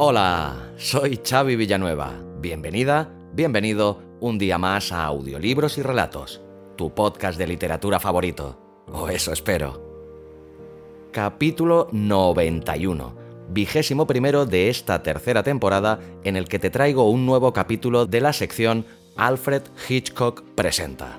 Hola, soy Xavi Villanueva. Bienvenida, bienvenido un día más a Audiolibros y Relatos, tu podcast de literatura favorito. O eso espero. Capítulo 91, vigésimo primero de esta tercera temporada en el que te traigo un nuevo capítulo de la sección Alfred Hitchcock presenta.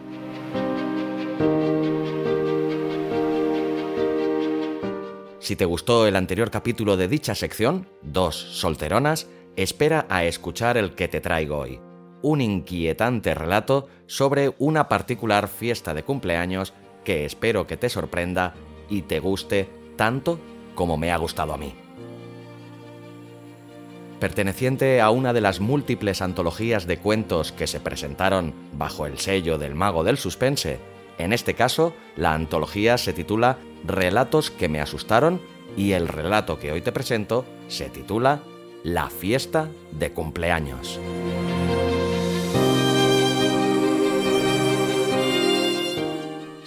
Si te gustó el anterior capítulo de dicha sección, Dos solteronas, espera a escuchar el que te traigo hoy. Un inquietante relato sobre una particular fiesta de cumpleaños que espero que te sorprenda y te guste tanto como me ha gustado a mí. Perteneciente a una de las múltiples antologías de cuentos que se presentaron bajo el sello del mago del suspense, en este caso la antología se titula Relatos que me asustaron y el relato que hoy te presento se titula La fiesta de cumpleaños.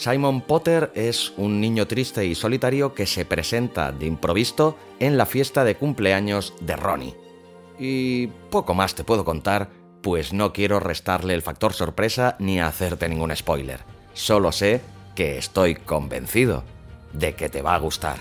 Simon Potter es un niño triste y solitario que se presenta de improviso en la fiesta de cumpleaños de Ronnie. Y poco más te puedo contar, pues no quiero restarle el factor sorpresa ni hacerte ningún spoiler. Solo sé que estoy convencido de que te va a gustar.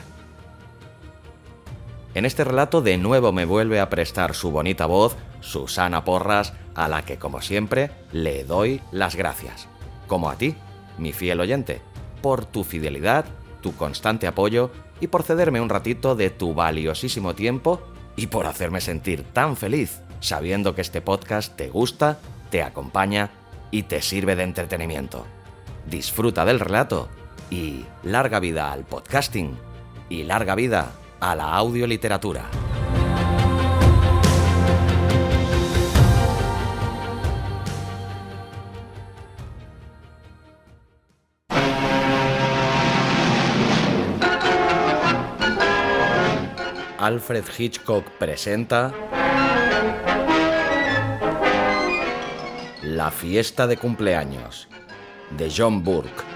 En este relato de nuevo me vuelve a prestar su bonita voz Susana Porras, a la que como siempre le doy las gracias. Como a ti, mi fiel oyente, por tu fidelidad, tu constante apoyo y por cederme un ratito de tu valiosísimo tiempo y por hacerme sentir tan feliz sabiendo que este podcast te gusta, te acompaña y te sirve de entretenimiento. Disfruta del relato y larga vida al podcasting y larga vida a la audioliteratura. Alfred Hitchcock presenta La fiesta de cumpleaños de John Burke.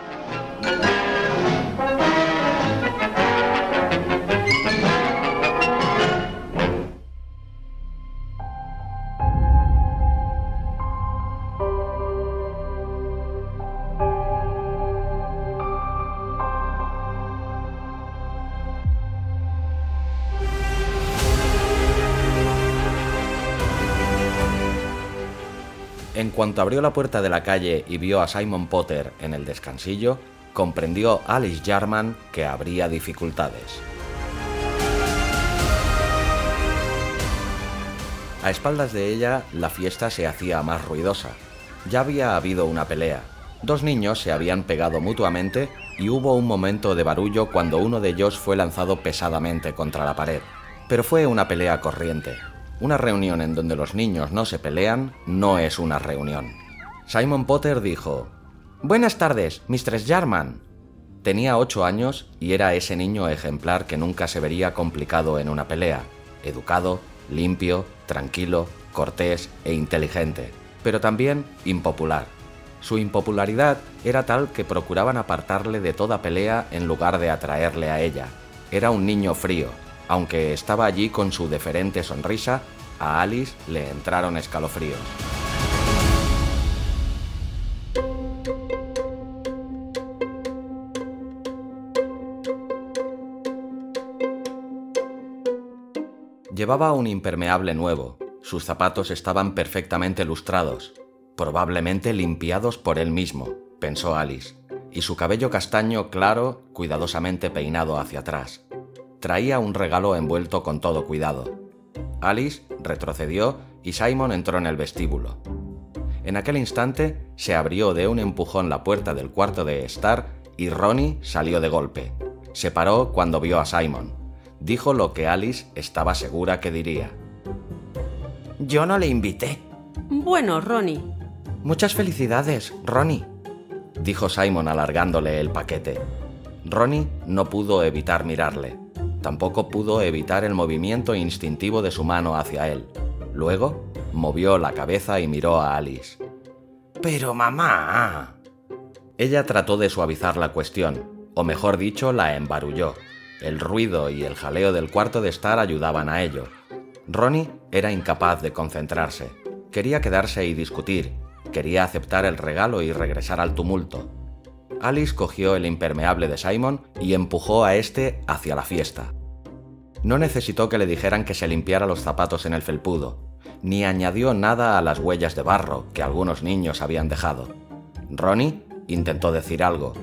Cuanto abrió la puerta de la calle y vio a Simon Potter en el descansillo, comprendió Alice Jarman que habría dificultades. A espaldas de ella, la fiesta se hacía más ruidosa. Ya había habido una pelea. Dos niños se habían pegado mutuamente y hubo un momento de barullo cuando uno de ellos fue lanzado pesadamente contra la pared. Pero fue una pelea corriente, una reunión en donde los niños no se pelean no es una reunión. Simon Potter dijo, Buenas tardes, Mistress Jarman. Tenía ocho años y era ese niño ejemplar que nunca se vería complicado en una pelea. Educado, limpio, tranquilo, cortés e inteligente, pero también impopular. Su impopularidad era tal que procuraban apartarle de toda pelea en lugar de atraerle a ella. Era un niño frío, aunque estaba allí con su deferente sonrisa, a Alice le entraron escalofríos. Llevaba un impermeable nuevo, sus zapatos estaban perfectamente lustrados, probablemente limpiados por él mismo, pensó Alice, y su cabello castaño claro, cuidadosamente peinado hacia atrás. Traía un regalo envuelto con todo cuidado. Alice retrocedió y Simon entró en el vestíbulo. En aquel instante se abrió de un empujón la puerta del cuarto de Star y Ronnie salió de golpe. Se paró cuando vio a Simon. Dijo lo que Alice estaba segura que diría. Yo no le invité. Bueno, Ronnie. Muchas felicidades, Ronnie, dijo Simon alargándole el paquete. Ronnie no pudo evitar mirarle. Tampoco pudo evitar el movimiento instintivo de su mano hacia él. Luego movió la cabeza y miró a Alice. Pero mamá. Ella trató de suavizar la cuestión, o mejor dicho, la embarulló. El ruido y el jaleo del cuarto de estar ayudaban a ello. Ronnie era incapaz de concentrarse. Quería quedarse y discutir. Quería aceptar el regalo y regresar al tumulto. Alice cogió el impermeable de Simon y empujó a este hacia la fiesta. No necesitó que le dijeran que se limpiara los zapatos en el felpudo, ni añadió nada a las huellas de barro que algunos niños habían dejado. Ronnie intentó decir algo,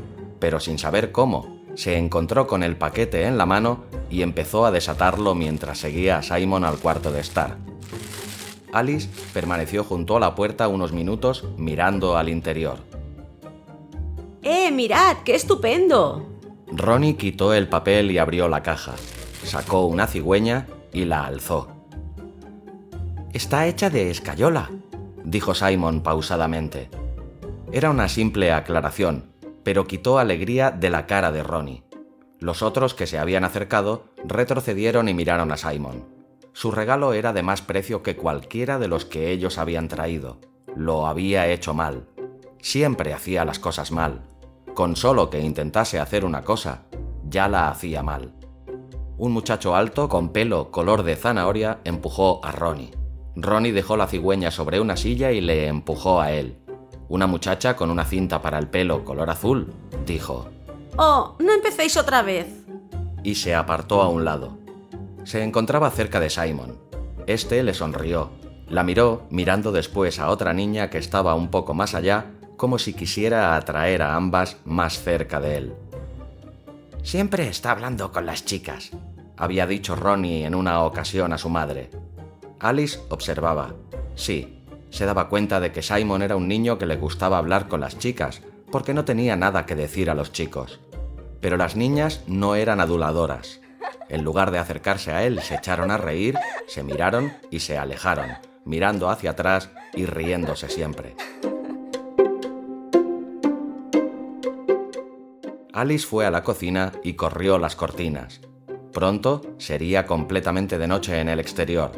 pero sin saber cómo, se encontró con el paquete en la mano y empezó a desatarlo mientras seguía a Simon al cuarto de estar. Alice permaneció junto a la puerta unos minutos mirando al interior. ¡Eh, mirad! ¡Qué estupendo! Ronnie quitó el papel y abrió la caja. Sacó una cigüeña y la alzó. Está hecha de escayola, dijo Simon pausadamente. Era una simple aclaración, pero quitó alegría de la cara de Ronnie. Los otros que se habían acercado retrocedieron y miraron a Simon. Su regalo era de más precio que cualquiera de los que ellos habían traído. Lo había hecho mal. Siempre hacía las cosas mal. Con solo que intentase hacer una cosa, ya la hacía mal. Un muchacho alto con pelo color de zanahoria empujó a Ronnie. Ronnie dejó la cigüeña sobre una silla y le empujó a él. Una muchacha con una cinta para el pelo color azul, dijo. Oh, no empecéis otra vez. Y se apartó a un lado. Se encontraba cerca de Simon. Este le sonrió. La miró, mirando después a otra niña que estaba un poco más allá, como si quisiera atraer a ambas más cerca de él. Siempre está hablando con las chicas, había dicho Ronnie en una ocasión a su madre. Alice observaba. Sí, se daba cuenta de que Simon era un niño que le gustaba hablar con las chicas, porque no tenía nada que decir a los chicos. Pero las niñas no eran aduladoras. En lugar de acercarse a él, se echaron a reír, se miraron y se alejaron, mirando hacia atrás y riéndose siempre. Alice fue a la cocina y corrió las cortinas. Pronto sería completamente de noche en el exterior.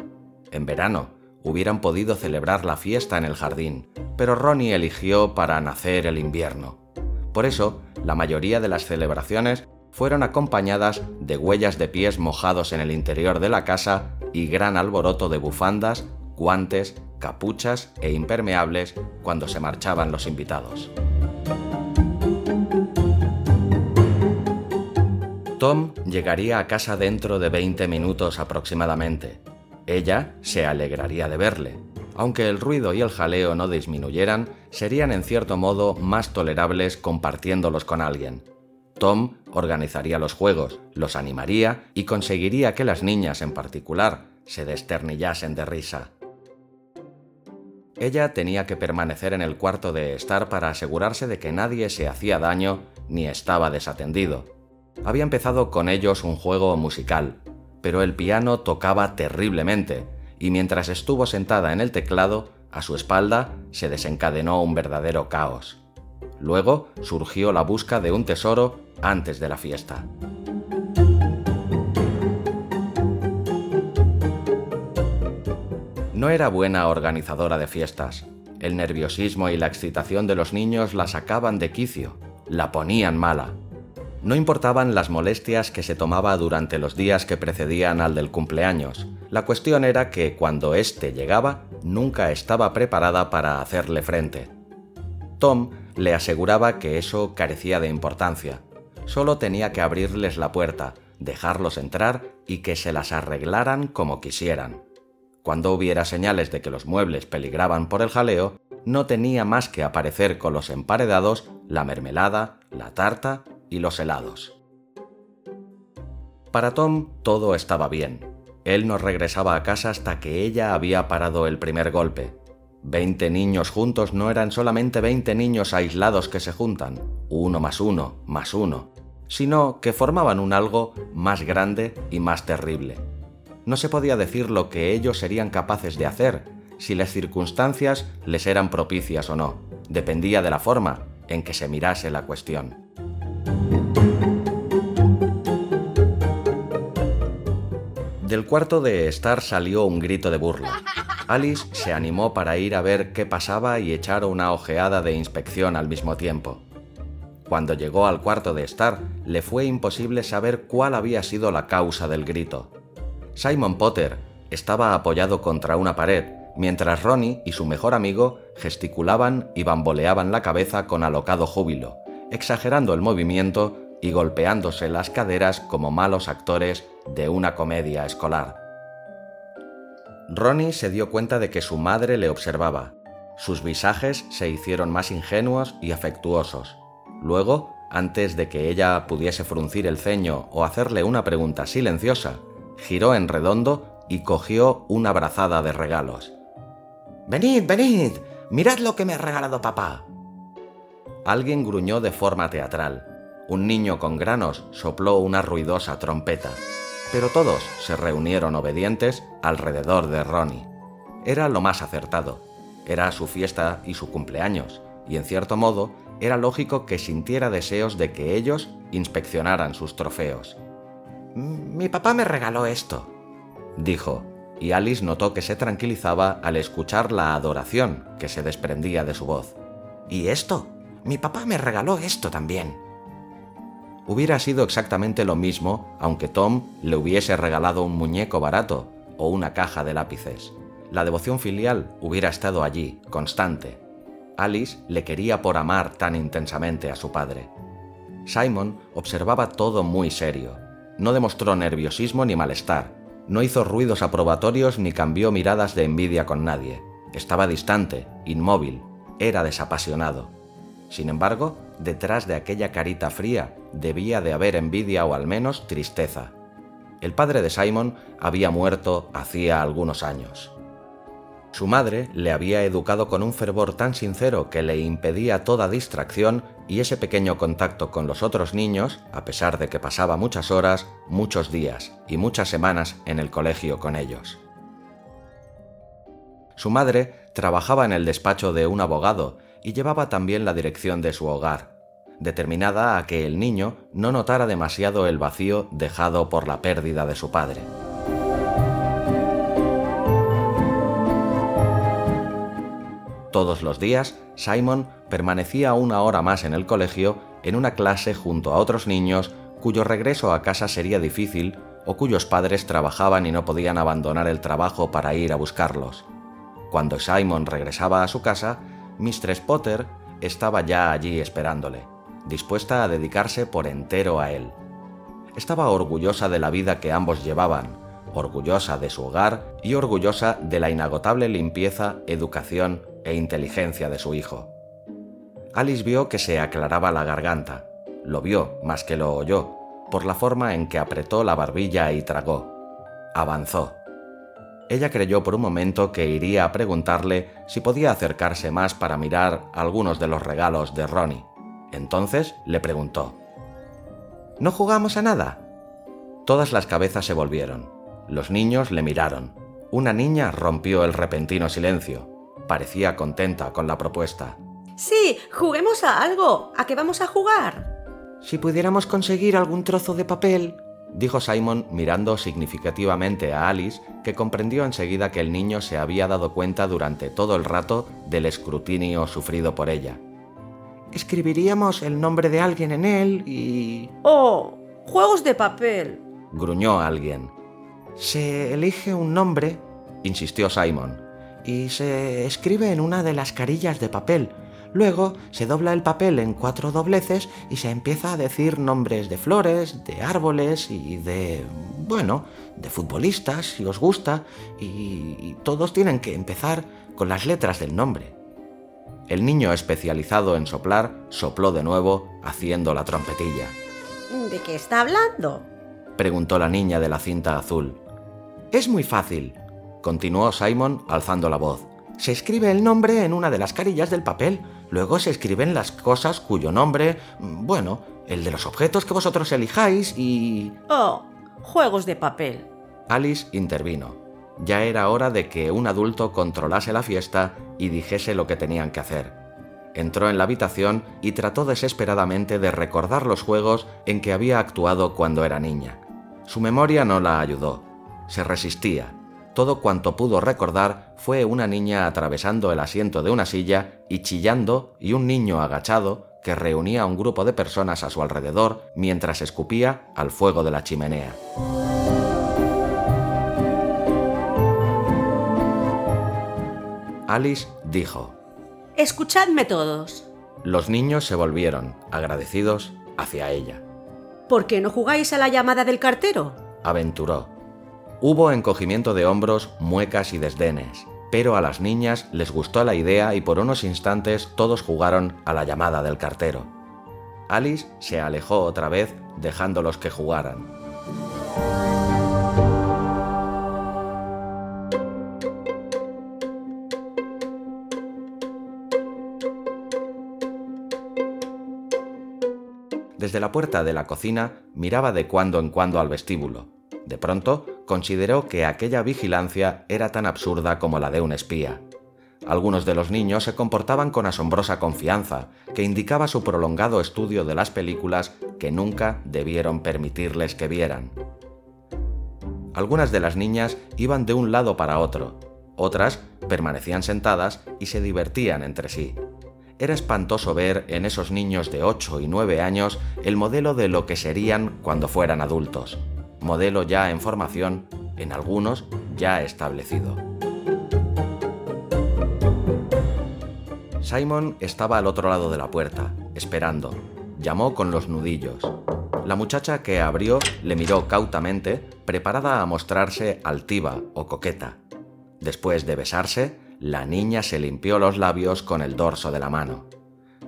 En verano hubieran podido celebrar la fiesta en el jardín, pero Ronnie eligió para nacer el invierno. Por eso, la mayoría de las celebraciones fueron acompañadas de huellas de pies mojados en el interior de la casa y gran alboroto de bufandas, guantes, capuchas e impermeables cuando se marchaban los invitados. Tom llegaría a casa dentro de 20 minutos aproximadamente. Ella se alegraría de verle. Aunque el ruido y el jaleo no disminuyeran, serían en cierto modo más tolerables compartiéndolos con alguien. Tom organizaría los juegos, los animaría y conseguiría que las niñas en particular se desternillasen de risa. Ella tenía que permanecer en el cuarto de estar para asegurarse de que nadie se hacía daño ni estaba desatendido. Había empezado con ellos un juego musical, pero el piano tocaba terriblemente, y mientras estuvo sentada en el teclado, a su espalda se desencadenó un verdadero caos. Luego surgió la busca de un tesoro antes de la fiesta. No era buena organizadora de fiestas. El nerviosismo y la excitación de los niños la sacaban de quicio, la ponían mala. No importaban las molestias que se tomaba durante los días que precedían al del cumpleaños. La cuestión era que cuando éste llegaba, nunca estaba preparada para hacerle frente. Tom le aseguraba que eso carecía de importancia. Solo tenía que abrirles la puerta, dejarlos entrar y que se las arreglaran como quisieran. Cuando hubiera señales de que los muebles peligraban por el jaleo, no tenía más que aparecer con los emparedados, la mermelada, la tarta y los helados. Para Tom todo estaba bien. Él no regresaba a casa hasta que ella había parado el primer golpe. Veinte niños juntos no eran solamente veinte niños aislados que se juntan, uno más uno, más uno, sino que formaban un algo más grande y más terrible. No se podía decir lo que ellos serían capaces de hacer, si las circunstancias les eran propicias o no. Dependía de la forma en que se mirase la cuestión. Del cuarto de estar salió un grito de burla. Alice se animó para ir a ver qué pasaba y echar una ojeada de inspección al mismo tiempo. Cuando llegó al cuarto de estar, le fue imposible saber cuál había sido la causa del grito. Simon Potter estaba apoyado contra una pared, mientras Ronnie y su mejor amigo gesticulaban y bamboleaban la cabeza con alocado júbilo, exagerando el movimiento y golpeándose las caderas como malos actores de una comedia escolar. Ronnie se dio cuenta de que su madre le observaba. Sus visajes se hicieron más ingenuos y afectuosos. Luego, antes de que ella pudiese fruncir el ceño o hacerle una pregunta silenciosa, giró en redondo y cogió una brazada de regalos. Venid, venid, mirad lo que me ha regalado papá. Alguien gruñó de forma teatral. Un niño con granos sopló una ruidosa trompeta pero todos se reunieron obedientes alrededor de Ronnie. Era lo más acertado. Era su fiesta y su cumpleaños, y en cierto modo era lógico que sintiera deseos de que ellos inspeccionaran sus trofeos. Mi papá me regaló esto, dijo, y Alice notó que se tranquilizaba al escuchar la adoración que se desprendía de su voz. ¿Y esto? Mi papá me regaló esto también hubiera sido exactamente lo mismo aunque Tom le hubiese regalado un muñeco barato o una caja de lápices. La devoción filial hubiera estado allí, constante. Alice le quería por amar tan intensamente a su padre. Simon observaba todo muy serio. No demostró nerviosismo ni malestar. No hizo ruidos aprobatorios ni cambió miradas de envidia con nadie. Estaba distante, inmóvil, era desapasionado. Sin embargo, detrás de aquella carita fría debía de haber envidia o al menos tristeza. El padre de Simon había muerto hacía algunos años. Su madre le había educado con un fervor tan sincero que le impedía toda distracción y ese pequeño contacto con los otros niños, a pesar de que pasaba muchas horas, muchos días y muchas semanas en el colegio con ellos. Su madre trabajaba en el despacho de un abogado y llevaba también la dirección de su hogar, determinada a que el niño no notara demasiado el vacío dejado por la pérdida de su padre. Todos los días, Simon permanecía una hora más en el colegio en una clase junto a otros niños cuyo regreso a casa sería difícil o cuyos padres trabajaban y no podían abandonar el trabajo para ir a buscarlos. Cuando Simon regresaba a su casa, Mistress Potter estaba ya allí esperándole, dispuesta a dedicarse por entero a él. Estaba orgullosa de la vida que ambos llevaban, orgullosa de su hogar y orgullosa de la inagotable limpieza, educación e inteligencia de su hijo. Alice vio que se aclaraba la garganta. Lo vio más que lo oyó, por la forma en que apretó la barbilla y tragó. Avanzó. Ella creyó por un momento que iría a preguntarle si podía acercarse más para mirar algunos de los regalos de Ronnie. Entonces le preguntó. ¿No jugamos a nada? Todas las cabezas se volvieron. Los niños le miraron. Una niña rompió el repentino silencio. Parecía contenta con la propuesta. Sí, juguemos a algo. ¿A qué vamos a jugar? Si pudiéramos conseguir algún trozo de papel, dijo Simon mirando significativamente a Alice, que comprendió enseguida que el niño se había dado cuenta durante todo el rato del escrutinio sufrido por ella. Escribiríamos el nombre de alguien en él y... ¡Oh! Juegos de papel. gruñó alguien. Se elige un nombre, insistió Simon, y se escribe en una de las carillas de papel. Luego se dobla el papel en cuatro dobleces y se empieza a decir nombres de flores, de árboles y de... bueno, de futbolistas, si os gusta, y, todos tienen que empezar con las letras del nombre. El niño especializado en soplar sopló de nuevo haciendo la trompetilla. ¿De qué está hablando? preguntó la niña de la cinta azul. Es muy fácil, continuó Simon alzando la voz. Se escribe el nombre en una de las carillas del papel, luego se escriben las cosas cuyo nombre, bueno, el de los objetos que vosotros elijáis y... Oh, juegos de papel. Alice intervino. Ya era hora de que un adulto controlase la fiesta y dijese lo que tenían que hacer. Entró en la habitación y trató desesperadamente de recordar los juegos en que había actuado cuando era niña. Su memoria no la ayudó. Se resistía. Todo cuanto pudo recordar fue una niña atravesando el asiento de una silla y chillando y un niño agachado que reunía a un grupo de personas a su alrededor mientras escupía al fuego de la chimenea. Alice dijo, Escuchadme todos. Los niños se volvieron, agradecidos, hacia ella. ¿Por qué no jugáis a la llamada del cartero? Aventuró. Hubo encogimiento de hombros, muecas y desdenes, pero a las niñas les gustó la idea y por unos instantes todos jugaron a la llamada del cartero. Alice se alejó otra vez dejándolos que jugaran. Desde la puerta de la cocina miraba de cuando en cuando al vestíbulo. De pronto consideró que aquella vigilancia era tan absurda como la de un espía. Algunos de los niños se comportaban con asombrosa confianza, que indicaba su prolongado estudio de las películas que nunca debieron permitirles que vieran. Algunas de las niñas iban de un lado para otro, otras permanecían sentadas y se divertían entre sí era espantoso ver en esos niños de 8 y 9 años el modelo de lo que serían cuando fueran adultos, modelo ya en formación, en algunos ya establecido. Simon estaba al otro lado de la puerta, esperando. Llamó con los nudillos. La muchacha que abrió le miró cautamente, preparada a mostrarse altiva o coqueta. Después de besarse, la niña se limpió los labios con el dorso de la mano.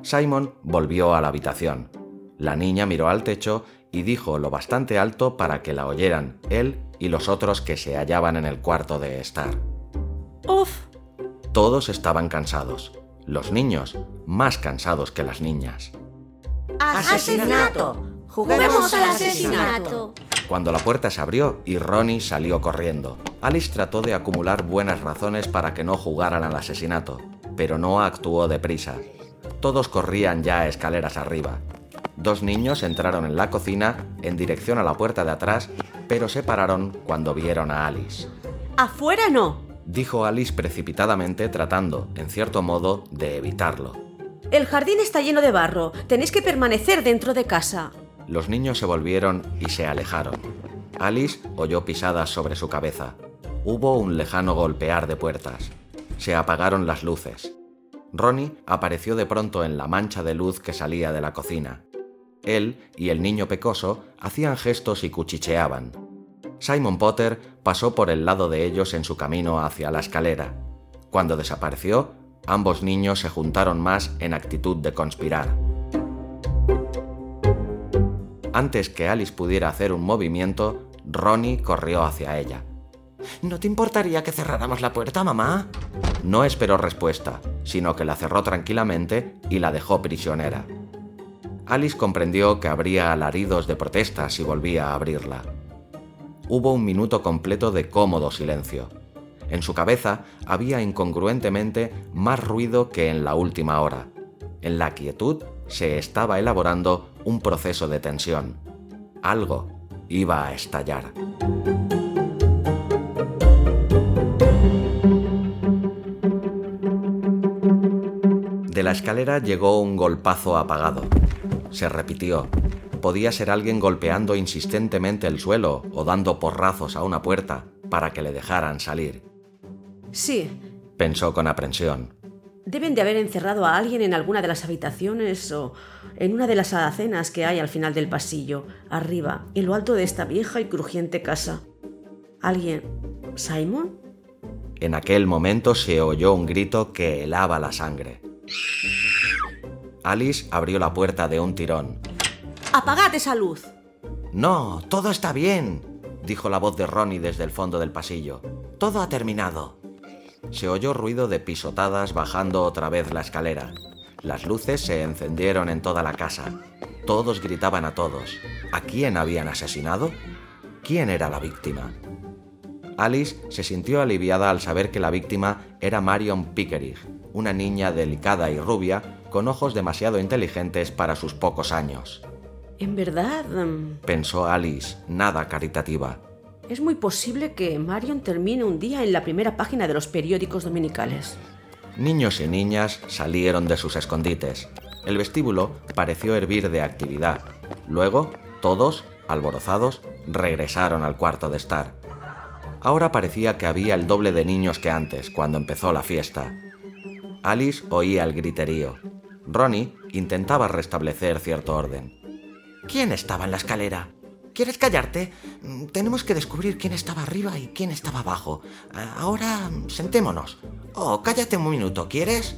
Simon volvió a la habitación. La niña miró al techo y dijo lo bastante alto para que la oyeran él y los otros que se hallaban en el cuarto de estar. ¡Uf! Todos estaban cansados. Los niños más cansados que las niñas. ¡Asesinato! ¡Juguemos al asesinato! Cuando la puerta se abrió y Ronnie salió corriendo. Alice trató de acumular buenas razones para que no jugaran al asesinato, pero no actuó deprisa. Todos corrían ya escaleras arriba. Dos niños entraron en la cocina en dirección a la puerta de atrás, pero se pararon cuando vieron a Alice. ¡Afuera no! dijo Alice precipitadamente tratando, en cierto modo, de evitarlo. El jardín está lleno de barro. Tenéis que permanecer dentro de casa. Los niños se volvieron y se alejaron. Alice oyó pisadas sobre su cabeza. Hubo un lejano golpear de puertas. Se apagaron las luces. Ronnie apareció de pronto en la mancha de luz que salía de la cocina. Él y el niño pecoso hacían gestos y cuchicheaban. Simon Potter pasó por el lado de ellos en su camino hacia la escalera. Cuando desapareció, ambos niños se juntaron más en actitud de conspirar. Antes que Alice pudiera hacer un movimiento, Ronnie corrió hacia ella. ¿No te importaría que cerráramos la puerta, mamá? No esperó respuesta, sino que la cerró tranquilamente y la dejó prisionera. Alice comprendió que habría alaridos de protesta si volvía a abrirla. Hubo un minuto completo de cómodo silencio. En su cabeza había incongruentemente más ruido que en la última hora. En la quietud se estaba elaborando un proceso de tensión. Algo iba a estallar. De la escalera llegó un golpazo apagado. Se repitió. Podía ser alguien golpeando insistentemente el suelo o dando porrazos a una puerta para que le dejaran salir. Sí, pensó con aprensión. Deben de haber encerrado a alguien en alguna de las habitaciones o en una de las alacenas que hay al final del pasillo, arriba, en lo alto de esta vieja y crujiente casa. ¿Alguien? ¿Simon? En aquel momento se oyó un grito que helaba la sangre. Alice abrió la puerta de un tirón. ¡Apagad esa luz! No, todo está bien, dijo la voz de Ronnie desde el fondo del pasillo. Todo ha terminado. Se oyó ruido de pisotadas bajando otra vez la escalera. Las luces se encendieron en toda la casa. Todos gritaban a todos. ¿A quién habían asesinado? ¿Quién era la víctima? Alice se sintió aliviada al saber que la víctima era Marion Pickering, una niña delicada y rubia con ojos demasiado inteligentes para sus pocos años. En verdad... mm, Pensó Alice, nada caritativa. Es muy posible que Marion termine un día en la primera página de los periódicos dominicales. Niños y niñas salieron de sus escondites. El vestíbulo pareció hervir de actividad. Luego, todos, alborozados, regresaron al cuarto de estar. Ahora parecía que había el doble de niños que antes, cuando empezó la fiesta. Alice oía el griterío. Ronnie intentaba restablecer cierto orden. ¿Quién estaba en la escalera? ¿Quieres callarte? Mm, Tenemos que descubrir quién estaba arriba y quién estaba abajo. Ah, Ahora sentémonos. Oh, cállate un minuto, ¿quieres?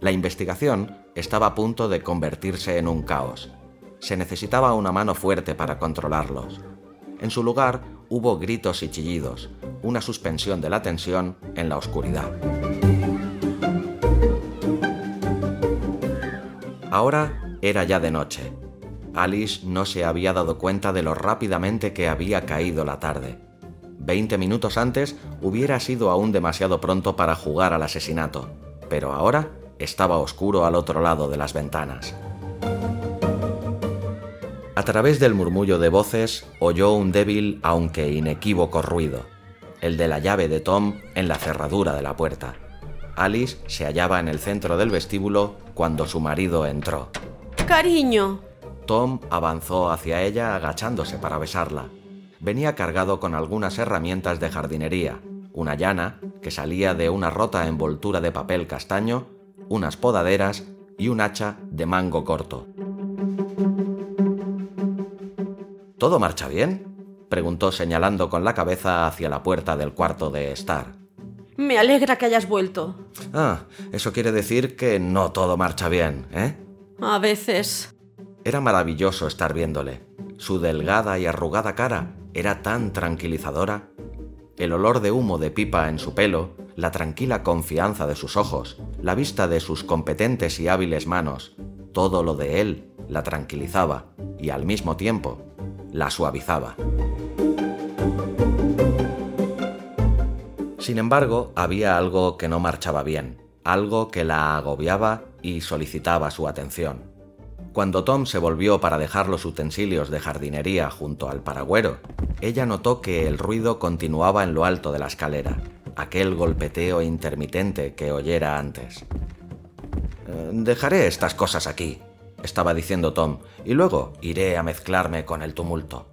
La investigación estaba a punto de convertirse en un caos. Se necesitaba una mano fuerte para controlarlos. En su lugar hubo gritos y chillidos, una suspensión de la tensión en la oscuridad. Ahora era ya de noche. Alice no se había dado cuenta de lo rápidamente que había caído la tarde. Veinte minutos antes hubiera sido aún demasiado pronto para jugar al asesinato, pero ahora estaba oscuro al otro lado de las ventanas. A través del murmullo de voces oyó un débil aunque inequívoco ruido, el de la llave de Tom en la cerradura de la puerta. Alice se hallaba en el centro del vestíbulo cuando su marido entró. Cariño, Tom avanzó hacia ella agachándose para besarla. Venía cargado con algunas herramientas de jardinería, una llana que salía de una rota envoltura de papel castaño, unas podaderas y un hacha de mango corto. ¿Todo marcha bien? preguntó señalando con la cabeza hacia la puerta del cuarto de Star. Me alegra que hayas vuelto. Ah, eso quiere decir que no todo marcha bien, ¿eh? A veces... Era maravilloso estar viéndole. Su delgada y arrugada cara era tan tranquilizadora. El olor de humo de pipa en su pelo, la tranquila confianza de sus ojos, la vista de sus competentes y hábiles manos, todo lo de él la tranquilizaba y al mismo tiempo la suavizaba. Sin embargo, había algo que no marchaba bien, algo que la agobiaba y solicitaba su atención. Cuando Tom se volvió para dejar los utensilios de jardinería junto al paragüero, ella notó que el ruido continuaba en lo alto de la escalera, aquel golpeteo intermitente que oyera antes. "Eh, Dejaré estas cosas aquí, estaba diciendo Tom, y luego iré a mezclarme con el tumulto.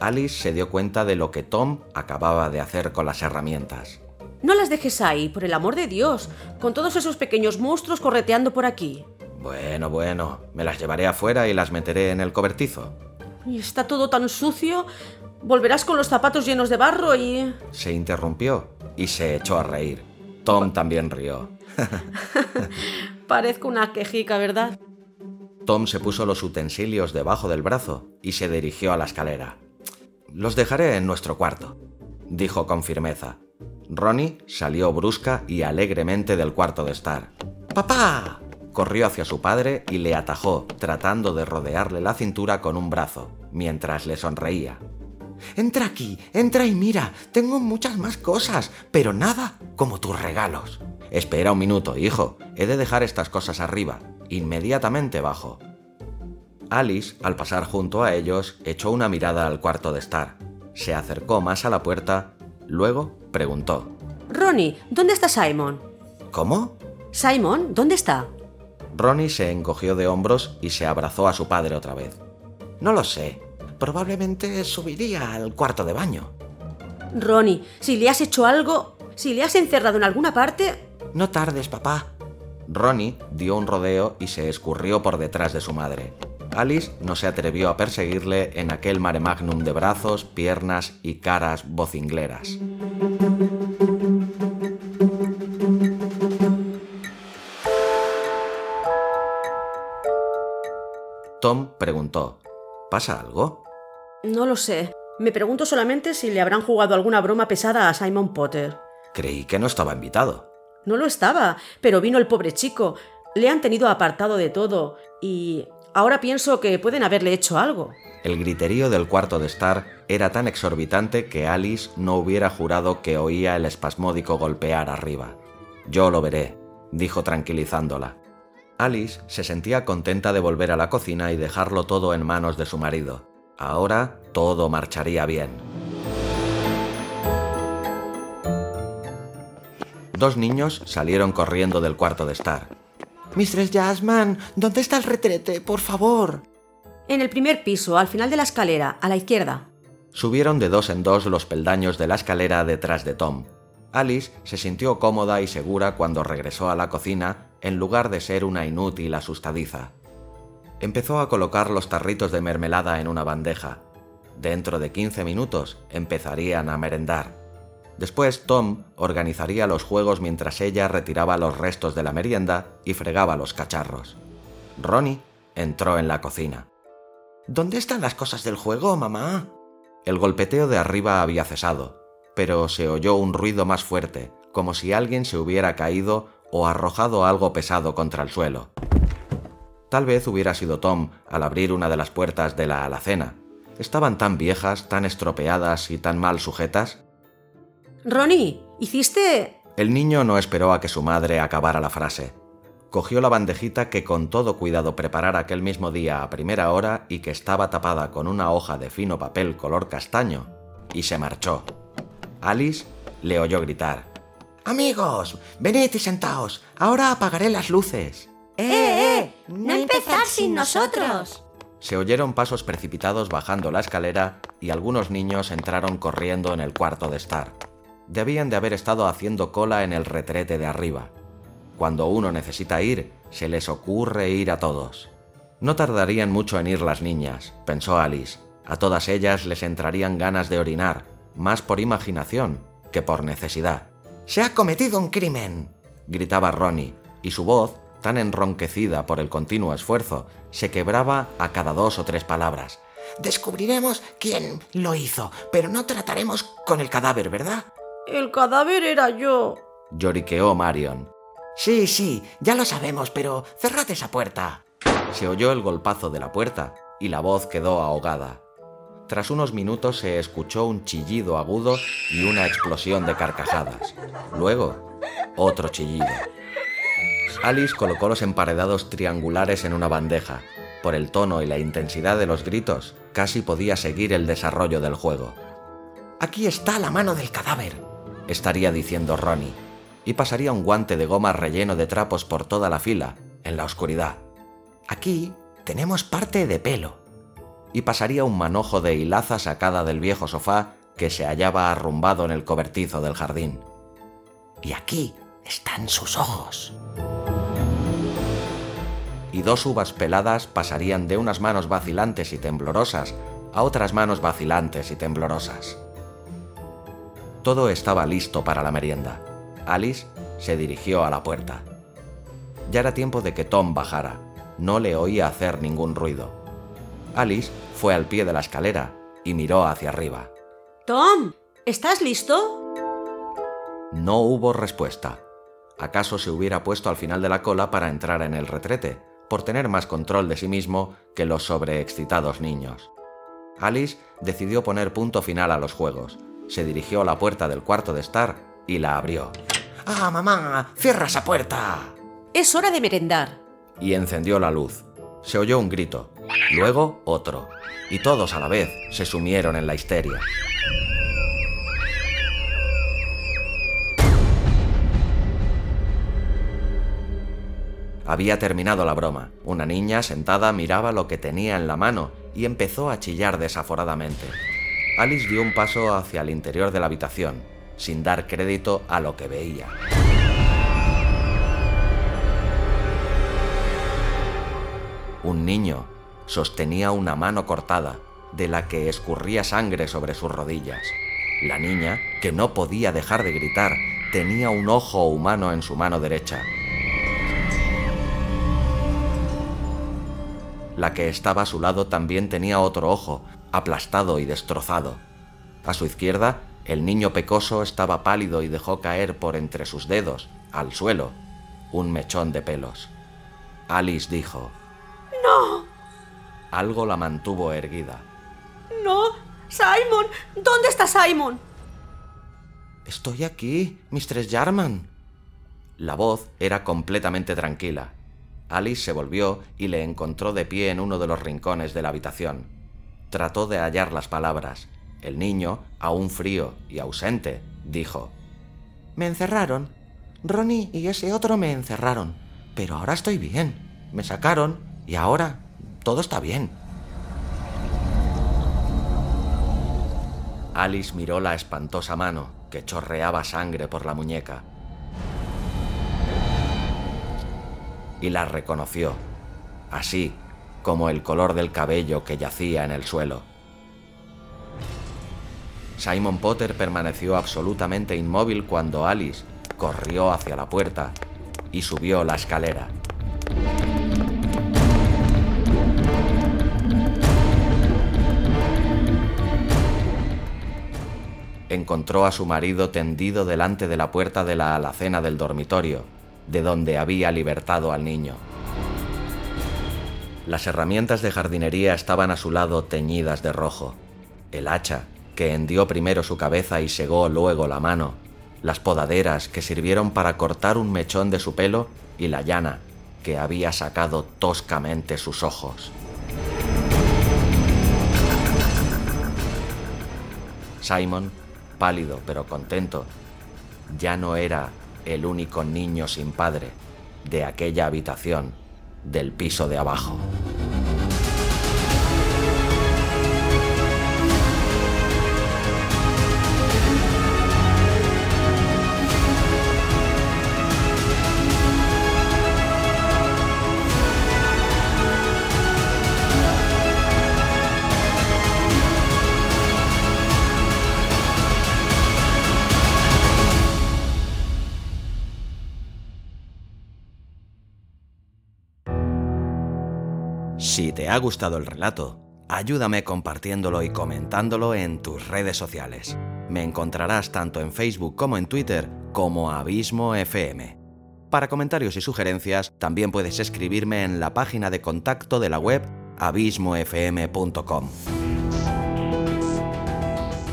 Alice se dio cuenta de lo que Tom acababa de hacer con las herramientas. No las dejes ahí, por el amor de Dios, con todos esos pequeños monstruos correteando por aquí. Bueno, bueno, me las llevaré afuera y las meteré en el cobertizo. Y está todo tan sucio. Volverás con los zapatos llenos de barro y... Se interrumpió y se echó a reír. Tom también rió. Parezco una quejica, ¿verdad? Tom se puso los utensilios debajo del brazo y se dirigió a la escalera. Los dejaré en nuestro cuarto, dijo con firmeza. Ronnie salió brusca y alegremente del cuarto de estar. ¡Papá! Corrió hacia su padre y le atajó, tratando de rodearle la cintura con un brazo, mientras le sonreía. Entra aquí, entra y mira, tengo muchas más cosas, pero nada como tus regalos. Espera un minuto, hijo, he de dejar estas cosas arriba. Inmediatamente bajo. Alice, al pasar junto a ellos, echó una mirada al cuarto de estar. Se acercó más a la puerta, luego preguntó. Ronnie, ¿dónde está Simon? ¿Cómo? Simon, ¿dónde está? Ronnie se encogió de hombros y se abrazó a su padre otra vez. No lo sé. Probablemente subiría al cuarto de baño. Ronnie, si le has hecho algo, si le has encerrado en alguna parte... No tardes, papá. Ronnie dio un rodeo y se escurrió por detrás de su madre. Alice no se atrevió a perseguirle en aquel mare magnum de brazos, piernas y caras vocingleras. Tom preguntó, ¿pasa algo? No lo sé. Me pregunto solamente si le habrán jugado alguna broma pesada a Simon Potter. Creí que no estaba invitado. No lo estaba, pero vino el pobre chico. Le han tenido apartado de todo y ahora pienso que pueden haberle hecho algo. El griterío del cuarto de estar era tan exorbitante que Alice no hubiera jurado que oía el espasmódico golpear arriba. Yo lo veré, dijo tranquilizándola. Alice se sentía contenta de volver a la cocina y dejarlo todo en manos de su marido. Ahora todo marcharía bien. Dos niños salieron corriendo del cuarto de estar. Mistress Jasmine, ¿dónde está el retrete? Por favor. En el primer piso, al final de la escalera, a la izquierda. Subieron de dos en dos los peldaños de la escalera detrás de Tom. Alice se sintió cómoda y segura cuando regresó a la cocina en lugar de ser una inútil asustadiza. Empezó a colocar los tarritos de mermelada en una bandeja. Dentro de 15 minutos empezarían a merendar. Después Tom organizaría los juegos mientras ella retiraba los restos de la merienda y fregaba los cacharros. Ronnie entró en la cocina. ¿Dónde están las cosas del juego, mamá? El golpeteo de arriba había cesado, pero se oyó un ruido más fuerte, como si alguien se hubiera caído o arrojado algo pesado contra el suelo. Tal vez hubiera sido Tom al abrir una de las puertas de la alacena. Estaban tan viejas, tan estropeadas y tan mal sujetas. Ronnie, ¿hiciste...? El niño no esperó a que su madre acabara la frase. Cogió la bandejita que con todo cuidado preparara aquel mismo día a primera hora y que estaba tapada con una hoja de fino papel color castaño, y se marchó. Alice le oyó gritar. Amigos, venid y sentaos. Ahora apagaré las luces. ¡Eh, eh! ¡No empezar sin nosotros! Se oyeron pasos precipitados bajando la escalera y algunos niños entraron corriendo en el cuarto de estar. Debían de haber estado haciendo cola en el retrete de arriba. Cuando uno necesita ir, se les ocurre ir a todos. No tardarían mucho en ir las niñas, pensó Alice. A todas ellas les entrarían ganas de orinar, más por imaginación que por necesidad. Se ha cometido un crimen, gritaba Ronnie, y su voz, tan enronquecida por el continuo esfuerzo, se quebraba a cada dos o tres palabras. Descubriremos quién lo hizo, pero no trataremos con el cadáver, ¿verdad? El cadáver era yo, lloriqueó Marion. Sí, sí, ya lo sabemos, pero cerrad esa puerta. Se oyó el golpazo de la puerta y la voz quedó ahogada. Tras unos minutos se escuchó un chillido agudo y una explosión de carcajadas. Luego, otro chillido. Alice colocó los emparedados triangulares en una bandeja. Por el tono y la intensidad de los gritos, casi podía seguir el desarrollo del juego. Aquí está la mano del cadáver, estaría diciendo Ronnie, y pasaría un guante de goma relleno de trapos por toda la fila, en la oscuridad. Aquí tenemos parte de pelo, y pasaría un manojo de hilaza sacada del viejo sofá que se hallaba arrumbado en el cobertizo del jardín. Y aquí están sus ojos. Y dos uvas peladas pasarían de unas manos vacilantes y temblorosas a otras manos vacilantes y temblorosas. Todo estaba listo para la merienda. Alice se dirigió a la puerta. Ya era tiempo de que Tom bajara. No le oía hacer ningún ruido. Alice fue al pie de la escalera y miró hacia arriba. Tom, ¿estás listo? No hubo respuesta. ¿Acaso se hubiera puesto al final de la cola para entrar en el retrete, por tener más control de sí mismo que los sobreexcitados niños? Alice decidió poner punto final a los juegos. Se dirigió a la puerta del cuarto de estar y la abrió. ¡Ah, mamá! ¡Cierra esa puerta! Es hora de merendar. Y encendió la luz. Se oyó un grito, luego otro, y todos a la vez se sumieron en la histeria. Había terminado la broma. Una niña sentada miraba lo que tenía en la mano y empezó a chillar desaforadamente. Alice dio un paso hacia el interior de la habitación, sin dar crédito a lo que veía. Un niño sostenía una mano cortada, de la que escurría sangre sobre sus rodillas. La niña, que no podía dejar de gritar, tenía un ojo humano en su mano derecha. La que estaba a su lado también tenía otro ojo, aplastado y destrozado. A su izquierda, el niño pecoso estaba pálido y dejó caer por entre sus dedos, al suelo, un mechón de pelos. Alice dijo, ¡No! Algo la mantuvo erguida. ¡No! ¡Simon! ¿Dónde está Simon? Estoy aquí, Mistress Jarman. La voz era completamente tranquila. Alice se volvió y le encontró de pie en uno de los rincones de la habitación. Trató de hallar las palabras. El niño, aún frío y ausente, dijo, Me encerraron. Ronnie y ese otro me encerraron. Pero ahora estoy bien. Me sacaron y ahora todo está bien. Alice miró la espantosa mano que chorreaba sangre por la muñeca. Y la reconoció, así como el color del cabello que yacía en el suelo. Simon Potter permaneció absolutamente inmóvil cuando Alice corrió hacia la puerta y subió la escalera. encontró a su marido tendido delante de la puerta de la alacena del dormitorio, de donde había libertado al niño. Las herramientas de jardinería estaban a su lado teñidas de rojo. El hacha, que hendió primero su cabeza y segó luego la mano, las podaderas que sirvieron para cortar un mechón de su pelo y la llana que había sacado toscamente sus ojos. Simon pálido pero contento, ya no era el único niño sin padre de aquella habitación del piso de abajo. Te ha gustado el relato, ayúdame compartiéndolo y comentándolo en tus redes sociales. Me encontrarás tanto en Facebook como en Twitter como Abismo FM. Para comentarios y sugerencias, también puedes escribirme en la página de contacto de la web abismofm.com.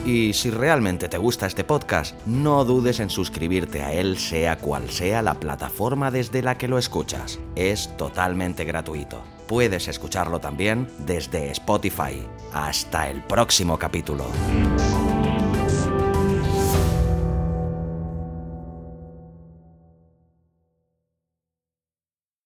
Y si realmente te gusta este podcast, no dudes en suscribirte a él sea cual sea la plataforma desde la que lo escuchas. Es totalmente gratuito puedes escucharlo también desde Spotify. Hasta el próximo capítulo.